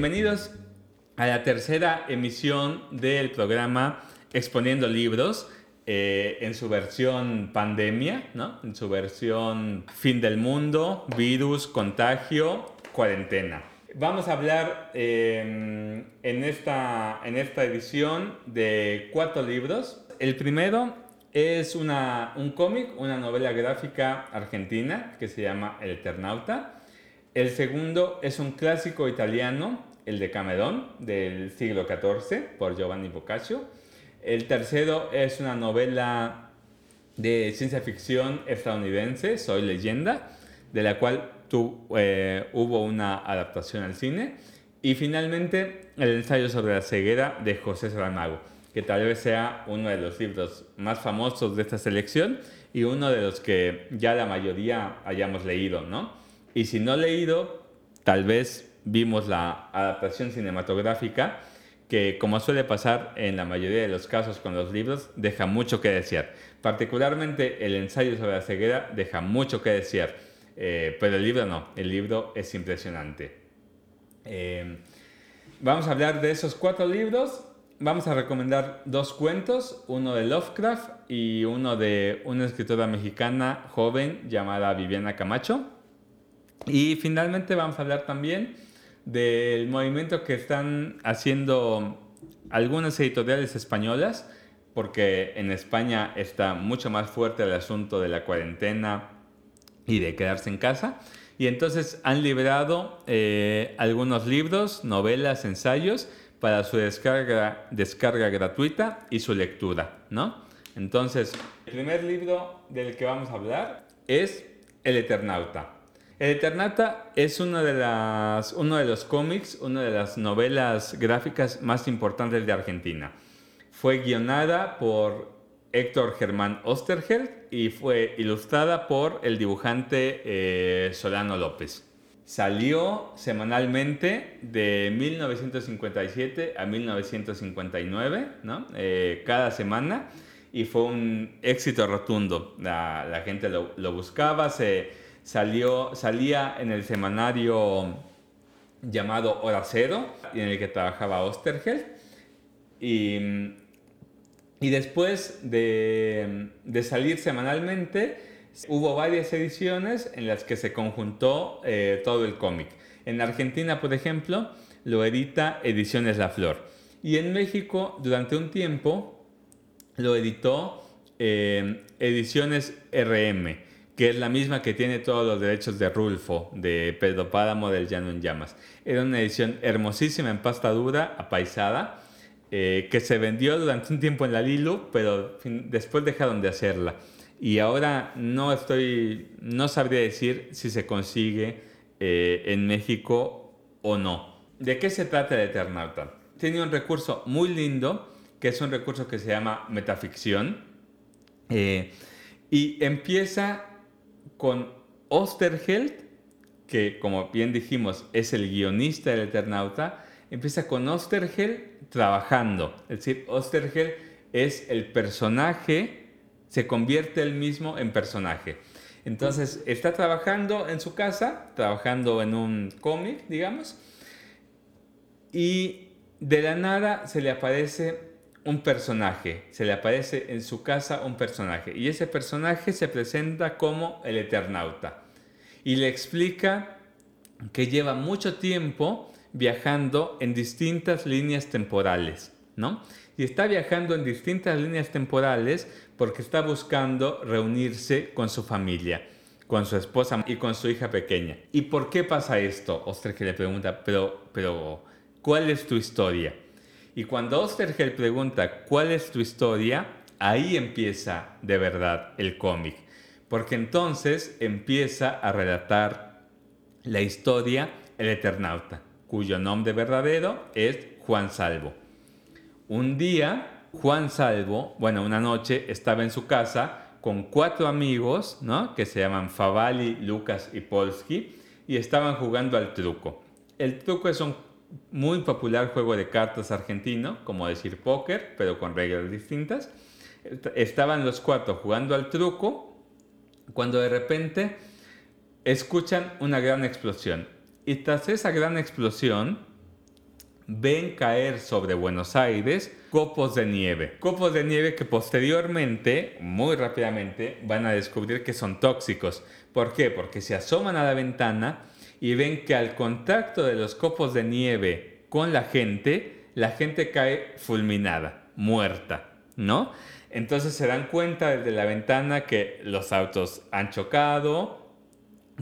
Bienvenidos a la tercera emisión del programa Exponiendo Libros eh, en su versión pandemia, ¿no? en su versión fin del mundo, virus, contagio, cuarentena. Vamos a hablar eh, en, esta, en esta edición de cuatro libros. El primero es una, un cómic, una novela gráfica argentina que se llama El Eternauta. El segundo es un clásico italiano, el de Camerón, del siglo XIV, por Giovanni Boccaccio. El tercero es una novela de ciencia ficción estadounidense, Soy leyenda, de la cual eh, hubo una adaptación al cine. Y finalmente, el ensayo sobre la ceguera de José Saramago, que tal vez sea uno de los libros más famosos de esta selección y uno de los que ya la mayoría hayamos leído, ¿no? Y si no leído, tal vez vimos la adaptación cinematográfica que, como suele pasar en la mayoría de los casos con los libros, deja mucho que desear. Particularmente el ensayo sobre la ceguera deja mucho que desear eh, pero el libro no, el libro es impresionante. Eh, vamos a hablar de esos cuatro libros. Vamos a recomendar dos cuentos, uno de Lovecraft y uno de una escritora mexicana joven llamada Viviana Camacho. Y finalmente vamos a hablar también del movimiento que están haciendo algunas editoriales españolas, porque en España está mucho más fuerte el asunto de la cuarentena y de quedarse en casa. Y entonces han liberado eh, algunos libros, novelas, ensayos para su descarga, descarga gratuita y su lectura, ¿no? Entonces, el primer libro del que vamos a hablar es El Eternauta. El Eternauta es uno de, las, uno de los cómics, una de las novelas gráficas más importantes de Argentina. Fue guionada por Héctor Germán Osterheld y fue ilustrada por el dibujante eh, Solano López. Salió semanalmente de 1957 a 1959, ¿no? Eh, cada semana, y fue un éxito rotundo. La, gente lo, buscaba, se salió, salía en el semanario llamado Hora Cero, en el que trabajaba Osterheld. Y y después de, salir semanalmente, hubo varias ediciones en las que se conjuntó eh, todo el cómic. En Argentina, por ejemplo, lo edita Ediciones La Flor. Y en México, durante un tiempo, lo editó eh, Ediciones RM, que es la misma que tiene todos los derechos de Rulfo, de Pedro Páramo del Llano en Llamas. Era una edición hermosísima en pasta dura, apaisada, eh, que se vendió durante un tiempo en la Lilu, pero después dejaron de hacerla. Y ahora no estoy, no sabría decir si se consigue eh, en México o no. ¿De qué se trata Eternauta? Tiene un recurso muy lindo, que es un recurso que se llama metaficción, eh, y empieza con Osterheld, que como bien dijimos es el guionista del Eternauta, empieza con Osterheld trabajando. Es decir, Ostergel es el personaje, se convierte él mismo en personaje. Entonces, está trabajando en su casa, trabajando en un cómic, digamos, y de la nada se le aparece un personaje, se le aparece en su casa un personaje, y ese personaje se presenta como el Eternauta, y le explica que lleva mucho tiempo viajando en distintas líneas temporales, ¿no? Y está viajando en distintas líneas temporales porque está buscando reunirse con su familia, con su esposa y con su hija pequeña. ¿Y por qué pasa esto? Ostergel le pregunta, pero, pero, ¿cuál es tu historia? Y cuando Ostergel pregunta, ¿cuál es tu historia? Ahí empieza de verdad el cómic, porque entonces empieza a relatar la historia El Eternauta cuyo nombre verdadero es Juan Salvo. Un día, Juan Salvo, bueno, una noche estaba en su casa con cuatro amigos, ¿no? Que se llaman Favali, Lucas y Polski, y estaban jugando al truco. El truco es un muy popular juego de cartas argentino, como decir póker, pero con reglas distintas. Estaban los cuatro jugando al truco cuando de repente escuchan una gran explosión y tras esa gran explosión, ven caer sobre Buenos Aires copos de nieve. Copos de nieve que posteriormente, muy rápidamente, van a descubrir que son tóxicos. ¿Por qué? Porque se asoman a la ventana y ven que al contacto de los copos de nieve con la gente, la gente cae fulminada, muerta, ¿no? Entonces se dan cuenta desde la ventana que los autos han chocado,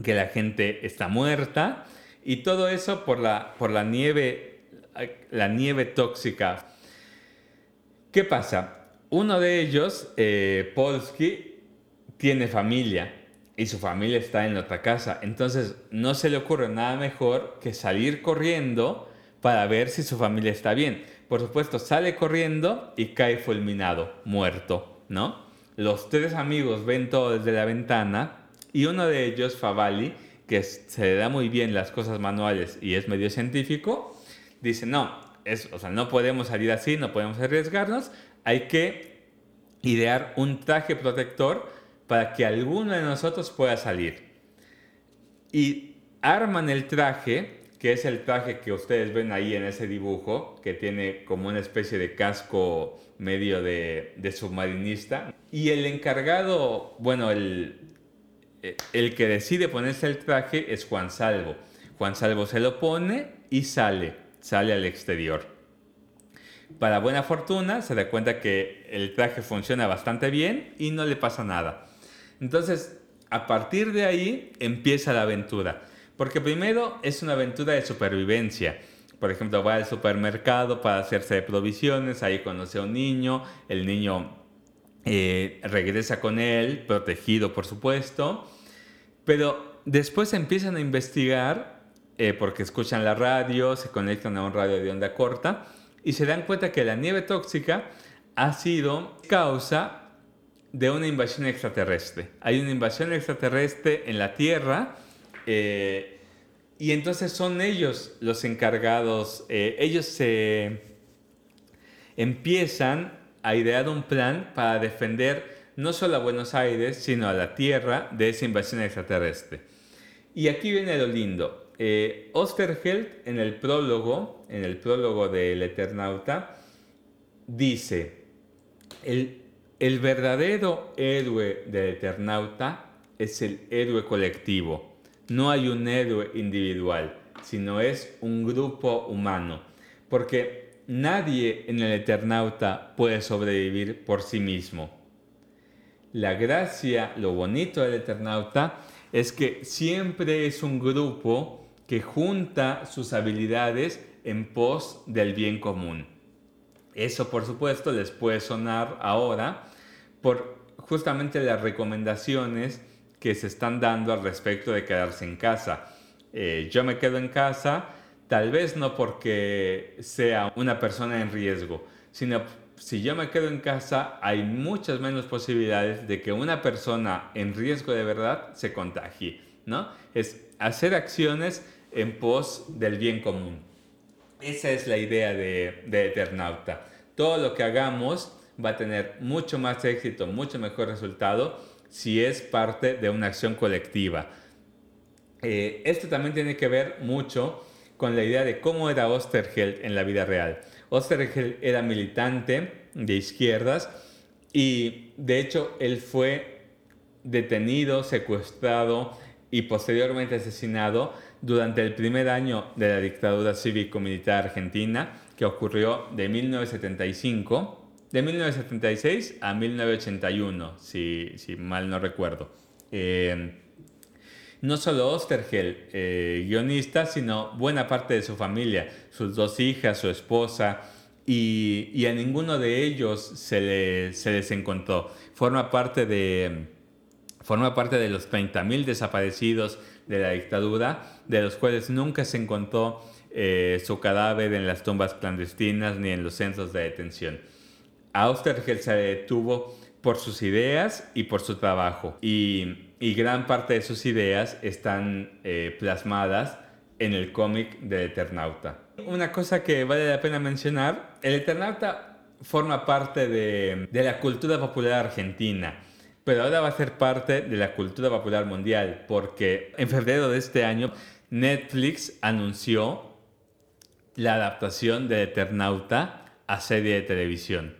que la gente está muerta y todo eso por la, por la nieve, la nieve tóxica. ¿Qué pasa? Uno de ellos, eh, Polsky, tiene familia y su familia está en otra casa. Entonces no se le ocurre nada mejor que salir corriendo para ver si su familia está bien. Por supuesto, sale corriendo y cae fulminado, muerto, ¿no? Los tres amigos ven todo desde la ventana y uno de ellos, Favali, que se le da muy bien las cosas manuales y es medio científico, dice, no, es, o sea, no podemos salir así, no podemos arriesgarnos, hay que idear un traje protector para que alguno de nosotros pueda salir. Y arman el traje, que es el traje que ustedes ven ahí en ese dibujo, que tiene como una especie de casco medio de, submarinista. Y el encargado, bueno, el, el que decide ponerse el traje es Juan Salvo. Juan Salvo se lo pone y sale, sale al exterior. Para buena fortuna se da cuenta que el traje funciona bastante bien y no le pasa nada. Entonces, a partir de ahí empieza la aventura. Porque primero es una aventura de supervivencia. Por ejemplo, va al supermercado para hacerse de provisiones, ahí conoce a un niño, el niño eh, regresa con él, protegido por supuesto, pero después empiezan a investigar eh, porque escuchan la radio, se conectan a un radio de onda corta y se dan cuenta que la nieve tóxica ha sido causa de una invasión extraterrestre. Hay una invasión extraterrestre en la Tierra eh, y entonces son ellos los encargados, eh, ellos se empiezan a idear un plan para defender no solo a Buenos Aires, sino a la Tierra de esa invasión extraterrestre. Y aquí viene lo lindo. Eh, Osterheld en el prólogo, en el prólogo del Eternauta, dice, el el verdadero héroe del Eternauta es el héroe colectivo. No hay un héroe individual, sino es un grupo humano. Porque nadie en el Eternauta puede sobrevivir por sí mismo. La gracia, lo bonito del Eternauta, es que siempre es un grupo que junta sus habilidades en pos del bien común. Eso por supuesto les puede sonar ahora por justamente las recomendaciones que se están dando al respecto de quedarse en casa. Eh, yo me quedo en casa, tal vez no porque sea una persona en riesgo, sino si yo me quedo en casa hay muchas menos posibilidades de que una persona en riesgo de verdad se contagie, ¿no? Es hacer acciones en pos del bien común. Esa es la idea de, de Eternauta. Todo lo que hagamos va a tener mucho más éxito, mucho mejor resultado si es parte de una acción colectiva. Eh, esto también tiene que ver mucho con la idea de cómo era Osterheld en la vida real. Osterheld era militante de izquierdas y de hecho él fue detenido, secuestrado y posteriormente asesinado durante el primer año de la dictadura cívico-militar argentina que ocurrió de 1975 de 1976 a 1981, si, si mal no recuerdo. Eh, no solo Ostergel, eh, guionista, sino buena parte de su familia, sus dos hijas, su esposa, y, y a ninguno de ellos se, se, les encontró. Forma parte de, forma parte de los 30.000 desaparecidos de la dictadura, de los cuales nunca se encontró eh, su cadáver en las tumbas clandestinas ni en los centros de detención. Austergel se detuvo por sus ideas y por su trabajo. Y, gran parte de sus ideas están eh, plasmadas en el cómic de Eternauta. Una cosa que vale la pena mencionar, el Eternauta forma parte de la cultura popular argentina, pero ahora va a ser parte de la cultura popular mundial, porque en febrero de este año Netflix anunció la adaptación de Eternauta a serie de televisión.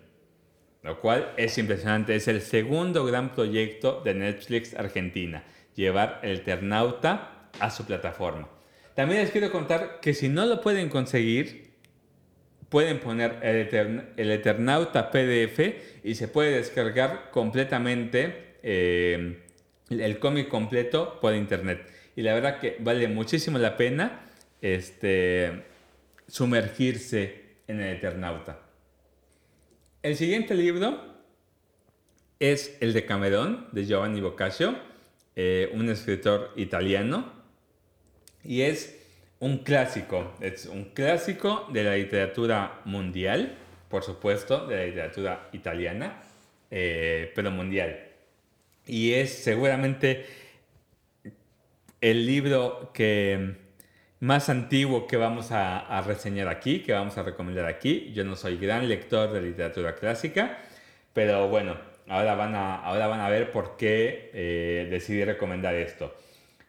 Lo cual es impresionante. Es el segundo gran proyecto de Netflix Argentina. Llevar el Eternauta a su plataforma. También les quiero contar que si no lo pueden conseguir, pueden poner el, Eternauta PDF y se puede descargar completamente eh, el cómic completo por internet. Y la verdad que vale muchísimo la pena este, sumergirse en el Eternauta. El siguiente libro es el de Camerón, de Giovanni Boccaccio, eh, un escritor italiano, y es un clásico, es un clásico de la literatura mundial, por supuesto, de la literatura italiana, eh, pero mundial. Y es seguramente el libro que más antiguo que vamos a, reseñar aquí, que vamos a recomendar aquí. Yo no soy gran lector de literatura clásica, pero bueno, ahora van a, ahora van a ver por qué eh, decidí recomendar esto.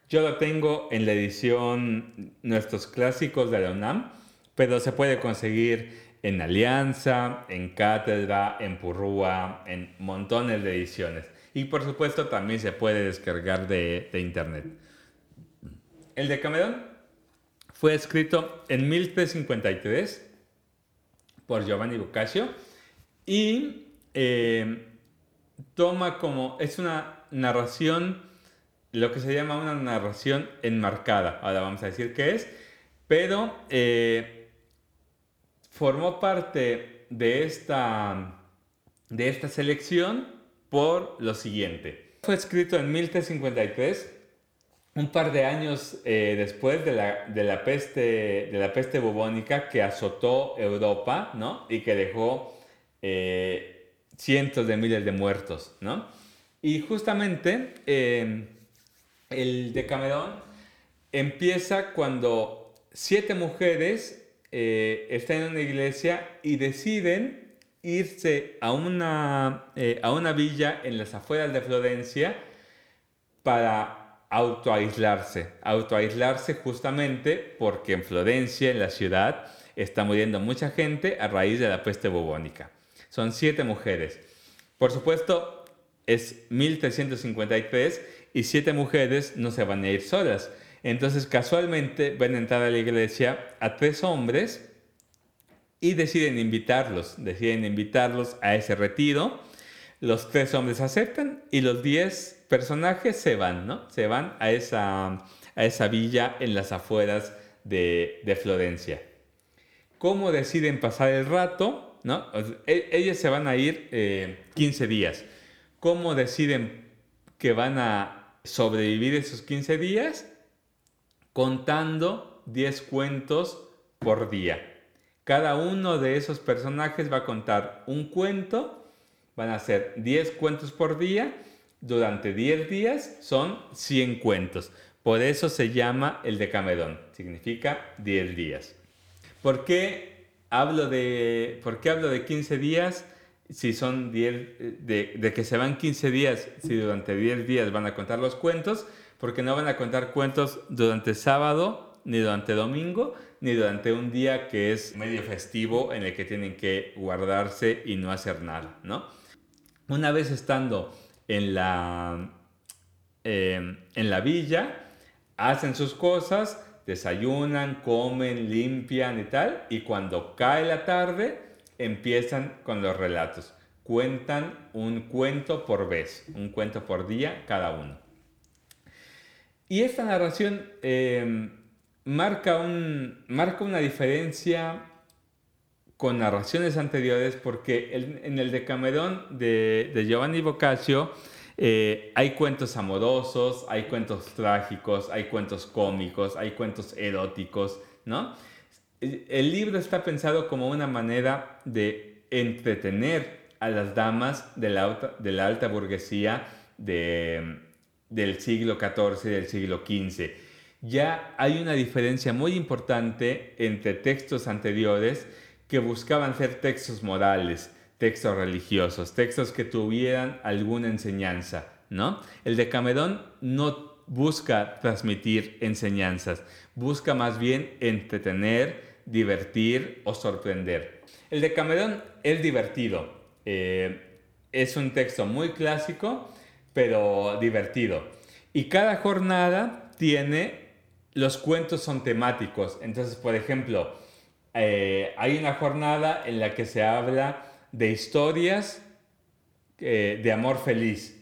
Yo lo tengo en la edición Nuestros Clásicos de la UNAM, pero se puede conseguir en Alianza, en Cátedra, en Purrúa, en montones de ediciones. Y por supuesto también se puede descargar de, internet. El de Camerón fue escrito en 1353 por Giovanni Boccaccio y eh, toma como, es una narración, lo que se llama una narración enmarcada, ahora vamos a decir qué es, pero eh, formó parte de esta, de esta selección por lo siguiente. Fue escrito en 1353 un par de años eh, después de la, peste, de la peste bubónica que azotó Europa, ¿no? Y que dejó eh, cientos de miles de muertos, ¿no? Y justamente el Decamerón empieza cuando siete mujeres eh, están en una iglesia y deciden irse a una, a una villa en las afueras de Florencia para autoaislarse, autoaislarse justamente porque en Florencia, en la ciudad, está muriendo mucha gente a raíz de la peste bubónica. Son siete mujeres. Por supuesto, es 1353 y siete mujeres no se van a ir solas. Entonces, casualmente van a entrar a la iglesia a tres hombres y deciden invitarlos, deciden invitarlos a ese retiro. Los tres hombres aceptan y los diez personajes se van, ¿no? Se van a esa, a esa villa en las afueras de, de Florencia. ¿Cómo deciden pasar el rato? ¿no? E, ellas se van a ir 15 eh, días. ¿Cómo deciden que van a sobrevivir esos 15 días? Contando 10 cuentos por día. Cada uno de esos personajes va a contar un cuento, van a ser 10 cuentos por día durante 10 días son 100 cuentos. Por eso se llama el Decamerón. Significa 10 días. ¿Por qué hablo de, por qué hablo de 15 días? Si son 10, de, de, que se van 15 días, si durante 10 días van a contar los cuentos, porque no van a contar cuentos durante sábado, ni durante domingo, ni durante un día que es medio festivo en el que tienen que guardarse y no hacer nada, ¿no? Una vez estando en la, em, en la villa, hacen sus cosas, desayunan, comen, limpian y tal, y cuando cae la tarde empiezan con los relatos. Cuentan un cuento por vez, un cuento por día cada uno. Y esta narración em, marca, un, marca una diferencia con narraciones anteriores porque en el Decamerón de, Giovanni Boccaccio eh, hay cuentos amorosos, hay cuentos trágicos, hay cuentos cómicos, hay cuentos eróticos, ¿no? El libro está pensado como una manera de entretener a las damas de la alta, burguesía de, del siglo XIV y del siglo XV. Ya hay una diferencia muy importante entre textos anteriores que buscaban ser textos morales, textos religiosos, textos que tuvieran alguna enseñanza, ¿no? El de Decamerón no busca transmitir enseñanzas, busca más bien entretener, divertir o sorprender. El de Cameron es divertido. Eh, es un texto muy clásico, pero divertido. Y cada jornada tiene, los cuentos son temáticos. Entonces, por ejemplo, eh, hay una jornada en la que se habla de historias eh, de amor feliz.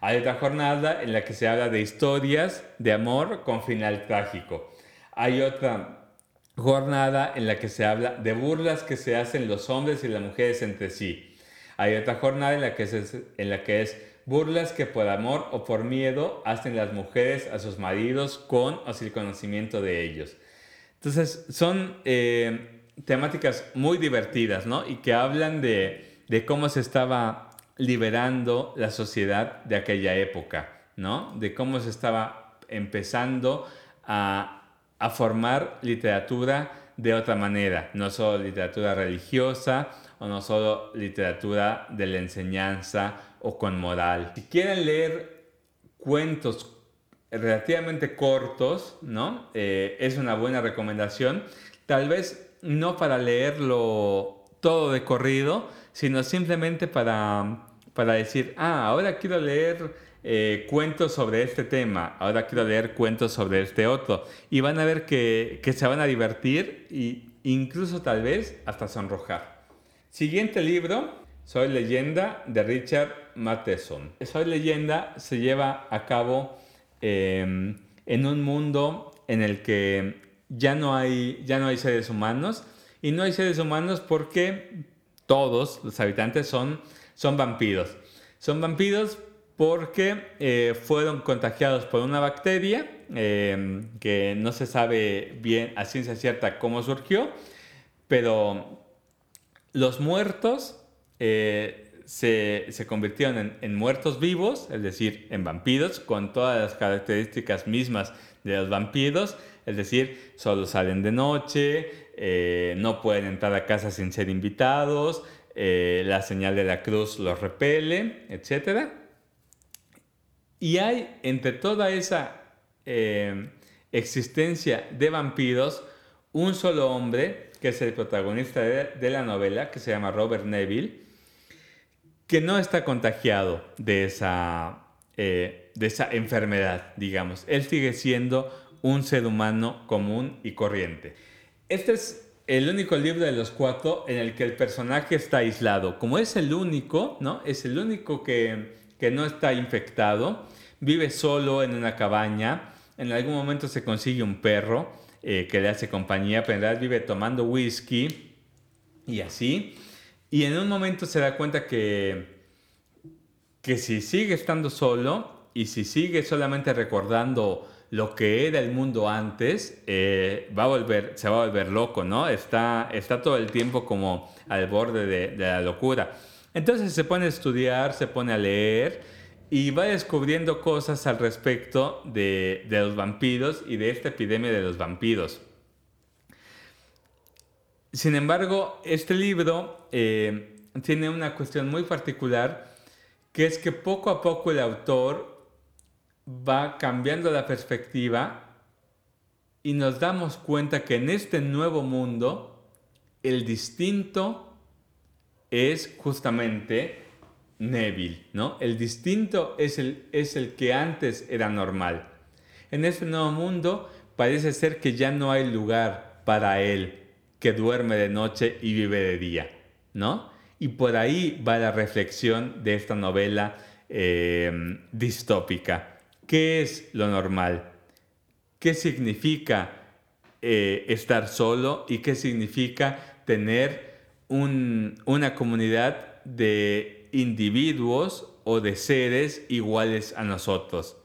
Hay otra jornada en la que se habla de historias de amor con final trágico. Hay otra jornada en la que se habla de burlas que se hacen los hombres y las mujeres entre sí. Hay otra jornada en la que, es, burlas que por amor o por miedo hacen las mujeres a sus maridos con o sin conocimiento de ellos. Entonces son eh, temáticas muy divertidas, ¿no? Y que hablan de, de cómo se estaba liberando la sociedad de aquella época, ¿no? De cómo se estaba empezando a, formar literatura de otra manera, no solo literatura religiosa o no solo literatura de la enseñanza o con moral. Si quieren leer cuentos relativamente cortos, ¿no? Eh, es una buena recomendación. Tal vez no para leerlo todo de corrido, sino simplemente para para decir, ah, ahora quiero leer eh, cuentos sobre este tema, ahora quiero leer cuentos sobre este otro. Y van a ver que, que se van a divertir e incluso tal vez hasta sonrojar. Siguiente libro, Soy leyenda de Richard Matheson. Soy leyenda se lleva a cabo em, en un mundo en el que ya no, hay, ya no hay seres humanos y no hay seres humanos porque todos los habitantes son son vampiros. Son vampiros porque eh, fueron contagiados por una bacteria em, que no se sabe bien a ciencia cierta cómo surgió, pero los muertos eh, se, se, convirtieron en, en, muertos vivos, es decir, en vampiros, con todas las características mismas de los vampiros, es decir, solo salen de noche, eh, no pueden entrar a casa sin ser invitados, eh, la señal de la cruz los repele, etc. Y hay entre toda esa eh, existencia de vampiros un solo hombre, que es el protagonista de, la novela, que se llama Robert Neville, que no está contagiado de esa, eh, de esa enfermedad, digamos. Él sigue siendo un ser humano común y corriente. Este es el único libro de los cuatro en el que el personaje está aislado. Como es el único, ¿no? Es el único que, no está infectado, vive solo en una cabaña, en algún momento se consigue un perro eh, que le hace compañía, pero en realidad vive tomando whisky y así. Y en un momento se da cuenta que, que si sigue estando solo y si sigue solamente recordando lo que era el mundo antes eh, va a volver, se va a volver loco, ¿no? Está, está todo el tiempo como al borde de, la locura. Entonces se pone a estudiar, se pone a leer y va descubriendo cosas al respecto de, los vampiros y de esta epidemia de los vampiros. Sin embargo, este libro eh, tiene una cuestión muy particular, que es que poco a poco el autor va cambiando la perspectiva y nos damos cuenta que en este nuevo mundo el distinto es justamente Neville, ¿no? El distinto es el, es el que antes era normal. En este nuevo mundo parece ser que ya no hay lugar para él que duerme de noche y vive de día, ¿no? Y por ahí va la reflexión de esta novela eh, distópica. ¿Qué es lo normal? ¿Qué significa eh, estar solo y qué significa tener una comunidad de individuos o de seres iguales a nosotros?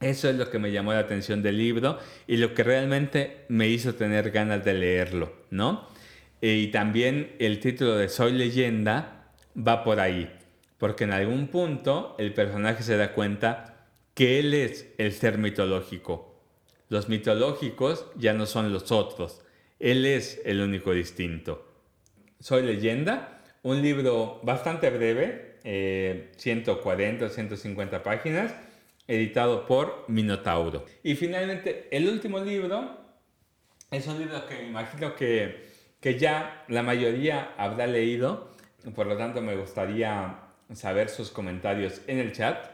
Eso es lo que me llamó la atención del libro y lo que realmente me hizo tener ganas de leerlo, ¿no? Y también el título de Soy leyenda va por ahí, porque en algún punto el personaje se da cuenta que Él es el ser mitológico. Los mitológicos ya no son los otros. Él es el único distinto. Soy leyenda, un libro bastante breve, 140 o 150 páginas, editado por Minotauro. Y finalmente, el último libro es un libro que me imagino que, que ya la mayoría habrá leído, por lo tanto me gustaría saber sus comentarios en el chat,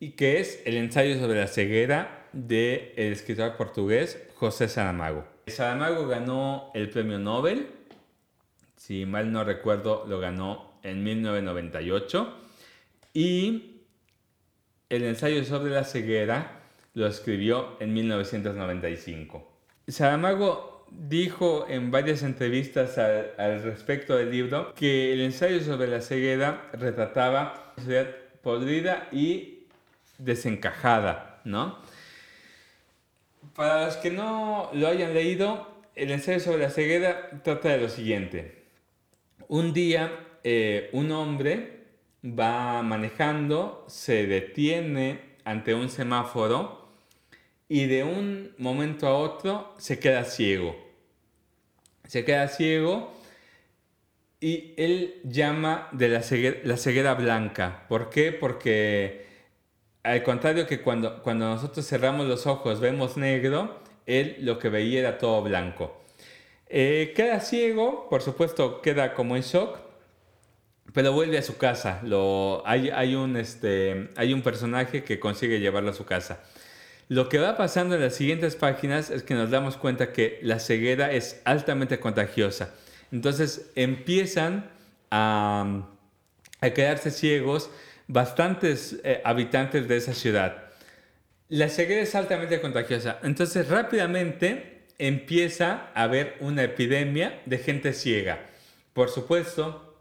y que es el ensayo sobre la ceguera del escritor portugués José Saramago. Saramago ganó el premio Nobel, si mal no recuerdo lo ganó en 1998, y el ensayo sobre la ceguera lo escribió en 1995. Saramago dijo en varias entrevistas al, respecto del libro que el ensayo sobre la ceguera retrataba sociedad podrida y desencajada, ¿no? Para los que no lo hayan leído, el ensayo sobre la ceguera trata de lo siguiente. Un día eh, un hombre va manejando, se detiene ante un semáforo y de un momento a otro se queda ciego. Se queda ciego y él llama de la ceguera, la ceguera blanca. ¿Por qué? Porque al contrario que cuando, cuando nosotros cerramos los ojos vemos negro, él lo que veía era todo blanco. Eh, queda ciego, por supuesto queda como en shock, pero vuelve a su casa. Lo, hay, hay, un, este, hay un personaje que consigue llevarlo a su casa. Lo que va pasando en las siguientes páginas es que nos damos cuenta que la ceguera es altamente contagiosa. Entonces empiezan a, a quedarse ciegos bastantes eh, habitantes de esa ciudad. La ceguera es altamente contagiosa. Entonces rápidamente empieza a haber una epidemia de gente ciega. Por supuesto,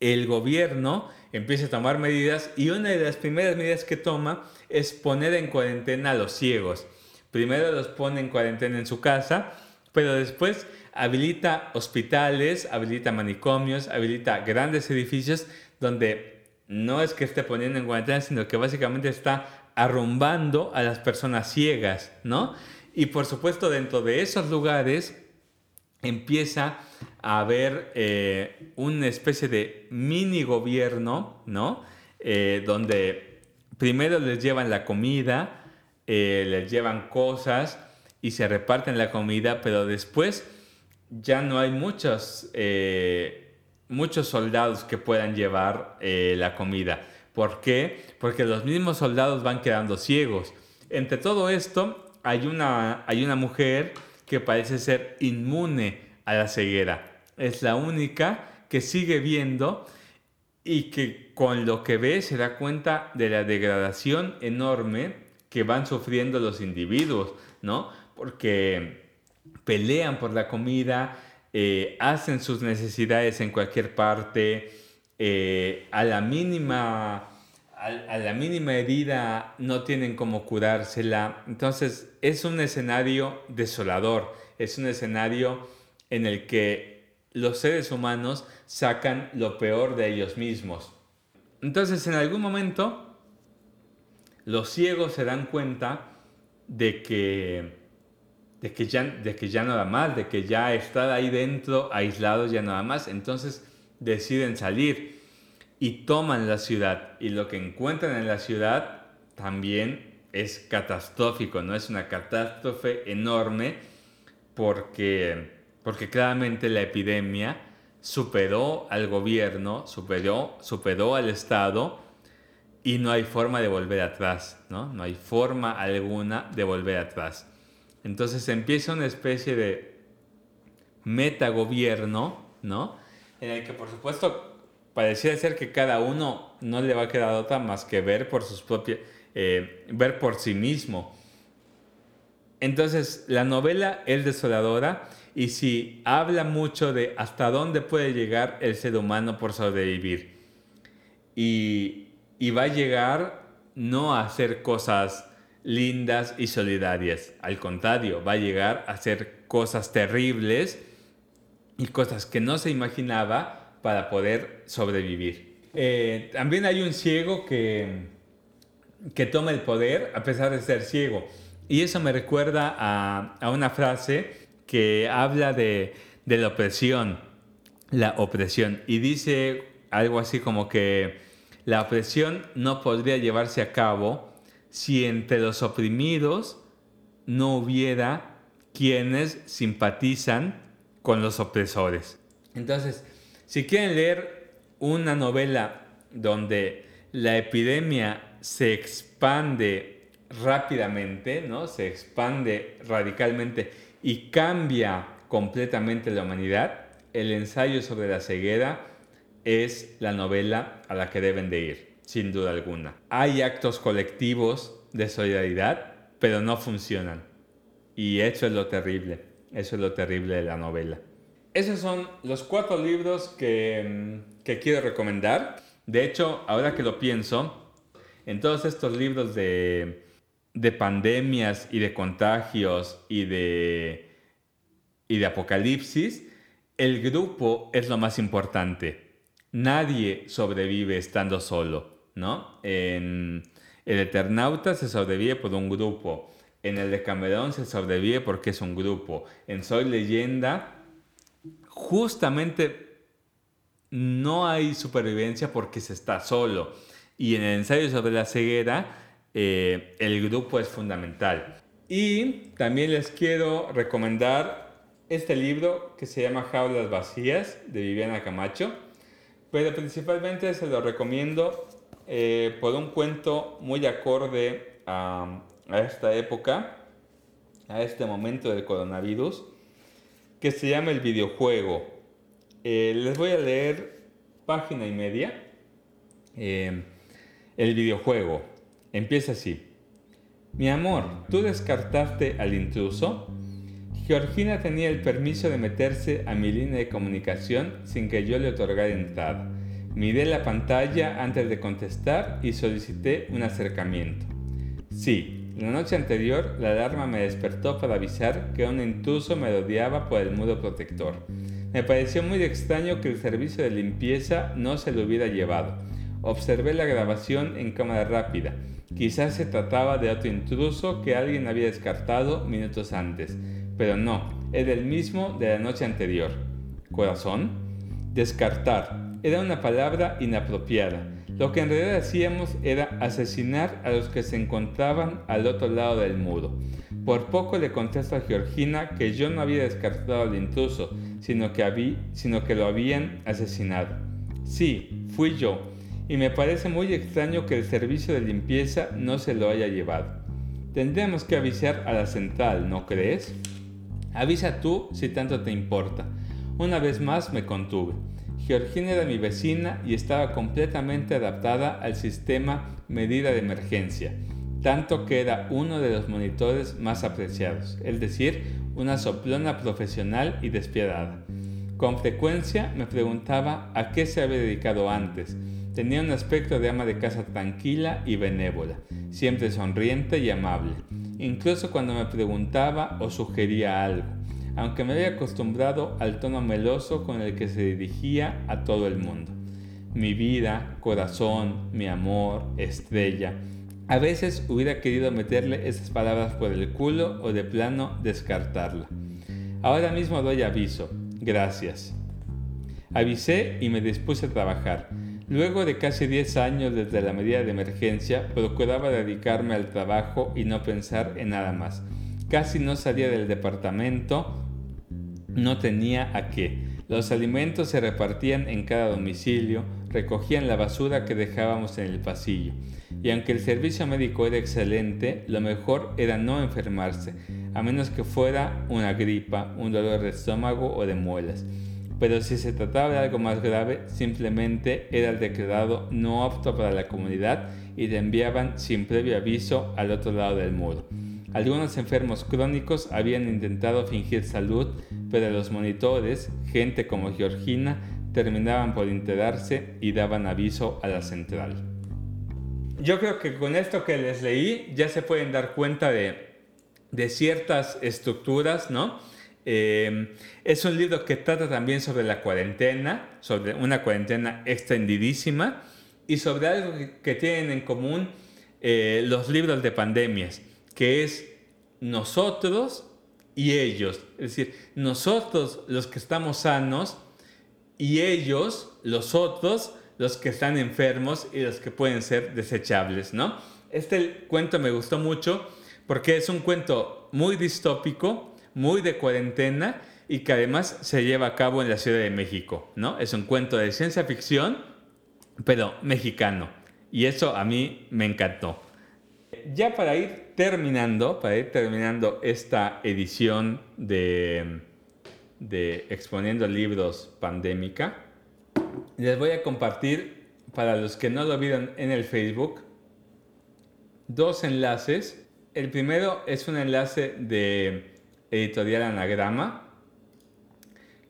el gobierno empieza a tomar medidas y una de las primeras medidas que toma es poner en cuarentena a los ciegos. Primero los pone en cuarentena en su casa, pero después habilita hospitales, habilita manicomios, habilita grandes edificios donde no es que esté poniendo en cuarentena, sino que básicamente está arrumbando a las personas ciegas, ¿no? Y por supuesto dentro de esos lugares empieza a haber eh, una especie de mini gobierno, ¿no? Eh, donde primero les llevan la comida, eh, les llevan cosas y se reparten la comida, pero después ya no hay muchos, muchos soldados que puedan llevar la comida. ¿Por qué? Porque los mismos soldados van quedando ciegos. Entre todo esto, hay una, hay una mujer que parece ser inmune a la ceguera. Es la única que sigue viendo y que con lo que ve se da cuenta de la degradación enorme que van sufriendo los individuos, ¿no? Porque pelean por la comida, eh, hacen sus necesidades en cualquier parte, eh, a la mínima a, la mínima herida no tienen cómo curársela. Entonces es un escenario desolador, es un escenario en el que los seres humanos sacan lo peor de ellos mismos. Entonces en algún momento los ciegos se dan cuenta de que, de que, ya, de que ya nada más, de que ya estar ahí dentro aislados ya nada más. Entonces deciden salir y toman la ciudad. Y lo que encuentran en la ciudad también es catastrófico, ¿no? Es una catástrofe enorme porque, porque claramente la epidemia superó al gobierno, superó, superó al Estado y no hay forma de volver atrás, ¿no? No hay forma alguna de volver atrás. Entonces empieza una especie de metagobierno, ¿no? En el que por supuesto parecía ser que cada uno no le va a quedar otra más que ver por sus propias, eh, ver por sí mismo. Entonces, la novela es desoladora y si habla mucho de hasta dónde puede llegar el ser humano por sobrevivir. Y, y va a llegar no a hacer cosas lindas y solidarias. Al contrario, va a llegar a hacer cosas terribles y cosas que no se imaginaba para poder sobrevivir. Eh, también hay un ciego que, que toma el poder a pesar de ser ciego. Y eso me recuerda a, a una frase que habla de, de, la opresión, la opresión. Y dice algo así como que la opresión no podría llevarse a cabo si entre los oprimidos no hubiera quienes simpatizan con los opresores. Entonces, si quieren leer una novela donde la epidemia se expande rápidamente, ¿no? Se expande radicalmente y cambia completamente la humanidad, el ensayo sobre la ceguera es la novela a la que deben de ir, sin duda alguna. Hay actos colectivos de solidaridad, pero no funcionan. Y eso es lo terrible, eso es lo terrible de la novela. Esos son los cuatro libros que, mm, que quiero recomendar. De hecho, ahora que lo pienso, en todos estos libros de, de pandemias y de contagios y de, y de apocalipsis, el grupo es lo más importante. Nadie sobrevive estando solo, ¿no? En el Eternauta se sobrevive por un grupo. En el de Camerón se sobrevive porque es un grupo. En Soy Leyenda, justamente no hay supervivencia porque se está solo. Y en el ensayo sobre la ceguera, eh, el grupo es fundamental. Y también les quiero recomendar este libro que se llama Jaulas Vacías de Viviana Camacho, pero principalmente se lo recomiendo eh, por un cuento muy acorde a, esta época, a este momento del coronavirus, que se llama El videojuego. Eh, les voy a leer página y media. Eh, el videojuego empieza así. Mi amor, ¿tú descartaste al intruso? Georgina tenía el permiso de meterse a mi línea de comunicación sin que yo le otorgara entrada. Miré la pantalla antes de contestar y solicité un acercamiento. Sí, la noche anterior la alarma me despertó para avisar que un intruso me rodeaba por el muro protector. Me pareció muy extraño que el servicio de limpieza no se lo hubiera llevado. Observé la grabación en cámara rápida. Quizás se trataba de otro intruso que alguien había descartado minutos antes pero no, era el mismo de la noche anterior. Corazón. Descartar. Era una palabra inapropiada. Lo que en realidad hacíamos era asesinar a los que se encontraban al otro lado del muro. Por poco le contesto a Georgina que yo no había descartado al intruso, sino que, sino que lo habían asesinado. Sí, fui yo, y me parece muy extraño que el servicio de limpieza no se lo haya llevado. Tendremos que avisar a la central, ¿no crees? Avisa tú si tanto te importa. Una vez más me contuve. Georgina era mi vecina y estaba completamente adaptada al sistema medida de emergencia, tanto que era uno de los monitores más apreciados, es decir, una soplona profesional y despiadada. Con frecuencia me preguntaba a qué se había dedicado antes. Tenía un aspecto de ama de casa tranquila y benévola, siempre sonriente y amable incluso cuando me preguntaba o sugería algo, aunque me había acostumbrado al tono meloso con el que se dirigía a todo el mundo. Mi vida, corazón, mi amor, estrella. A veces hubiera querido meterle esas palabras por el culo o de plano descartarla. Ahora mismo doy aviso. Gracias. Avisé y me dispuse a trabajar. Luego de casi 10 años desde la medida de emergencia, procuraba dedicarme al trabajo y no pensar en nada más. Casi no salía del departamento, no tenía a qué. Los alimentos se repartían en cada domicilio, recogían la basura que dejábamos en el pasillo. Y aunque el servicio médico era excelente, lo mejor era no enfermarse, a menos que fuera una gripa, un dolor de estómago o de muelas pero si se trataba de algo más grave, simplemente era declarado no apto para la comunidad y te enviaban sin previo aviso al otro lado del muro. Algunos enfermos crónicos habían intentado fingir salud, pero los monitores, gente como Georgina, terminaban por enterarse y daban aviso a la central. Yo creo que con esto que les leí ya se pueden dar cuenta de, de ciertas estructuras, ¿no? Eh, es un libro que trata también sobre la cuarentena, sobre una cuarentena extendidísima y sobre algo que, tienen en común eh, los libros de pandemias, que es nosotros y ellos. Es decir, nosotros los que estamos sanos y ellos, los otros, los que están enfermos y los que pueden ser desechables, ¿no? Este cuento me gustó mucho porque es un cuento muy distópico, muy de cuarentena y que además se lleva a cabo en la Ciudad de México, ¿no? Es un cuento de ciencia ficción, pero mexicano. Y eso a mí me encantó. Ya para ir terminando, para ir terminando esta edición de, Exponiendo Libros Pandémica, les voy a compartir, para los que no lo vieron en el Facebook, dos enlaces. El primero es un enlace de Editorial Anagrama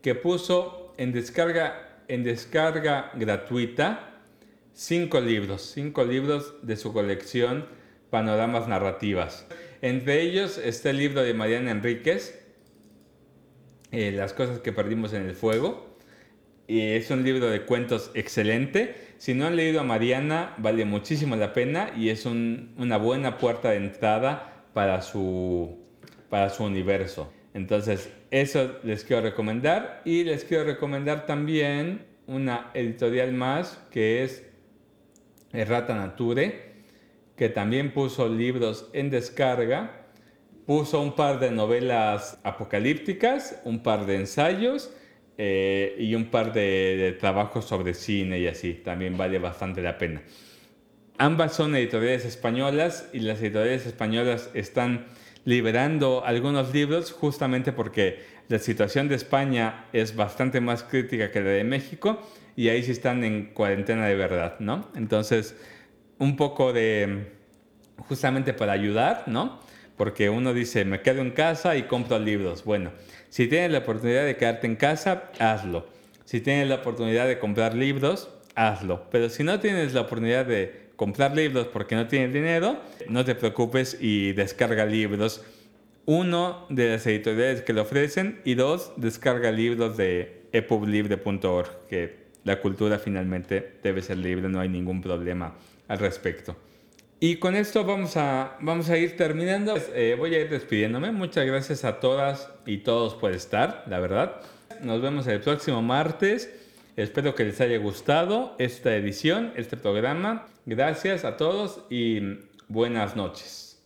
que puso en descarga, en descarga gratuita cinco libros, cinco libros de su colección Panoramas Narrativas. Entre ellos está el libro de Mariana Enríquez, eh, Las cosas que perdimos en el fuego. Y es un libro de cuentos excelente. Si no han leído a Mariana, vale muchísimo la pena y es una buena puerta de entrada para su, para su universo. Entonces, eso les quiero recomendar. Y les quiero recomendar también una editorial más que es Errata Nature, que también puso libros en descarga. Puso un par de novelas apocalípticas, un par de ensayos eh, y un par de, de, trabajos sobre cine y así. También vale bastante la pena. Ambas son editoriales españolas y las editoriales españolas están liberando algunos libros justamente porque la situación de España es bastante más crítica que la de México y ahí sí están en cuarentena de verdad, ¿no? Entonces, un poco de, justamente para ayudar, ¿no? Porque uno dice, me quedo en casa y compro libros. Bueno, si tienes la oportunidad de quedarte en casa, hazlo. Si tienes la oportunidad de comprar libros, hazlo. Pero si no tienes la oportunidad de comprar libros porque no tienes dinero, no te preocupes y descarga libros. Uno, de las editoriales que lo ofrecen y dos, descarga libros de epublibre.org, que la cultura finalmente debe ser libre, no hay ningún problema al respecto. Y con esto vamos a, vamos a ir terminando. Eh, voy a ir despidiéndome. Muchas gracias a todas y todos por estar, la verdad. Nos vemos el próximo martes. Espero que les haya gustado esta edición, este programa. Gracias a todos y buenas noches.